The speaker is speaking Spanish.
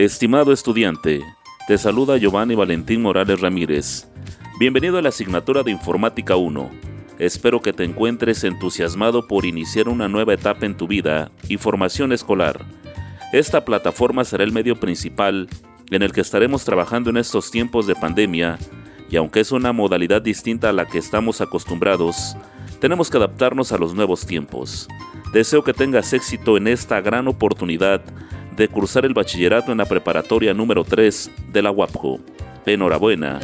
Estimado estudiante, te saluda Giovanni Valentín Morales Ramírez. Bienvenido a la asignatura de Informática 1. Espero que te encuentres entusiasmado por iniciar una nueva etapa en tu vida y formación escolar. Esta plataforma será el medio principal en el que estaremos trabajando en estos tiempos de pandemia y aunque es una modalidad distinta a la que estamos acostumbrados, tenemos que adaptarnos a los nuevos tiempos. Deseo que tengas éxito en esta gran oportunidad de cursar el bachillerato en la preparatoria número 3 de la UAPJO. Enhorabuena.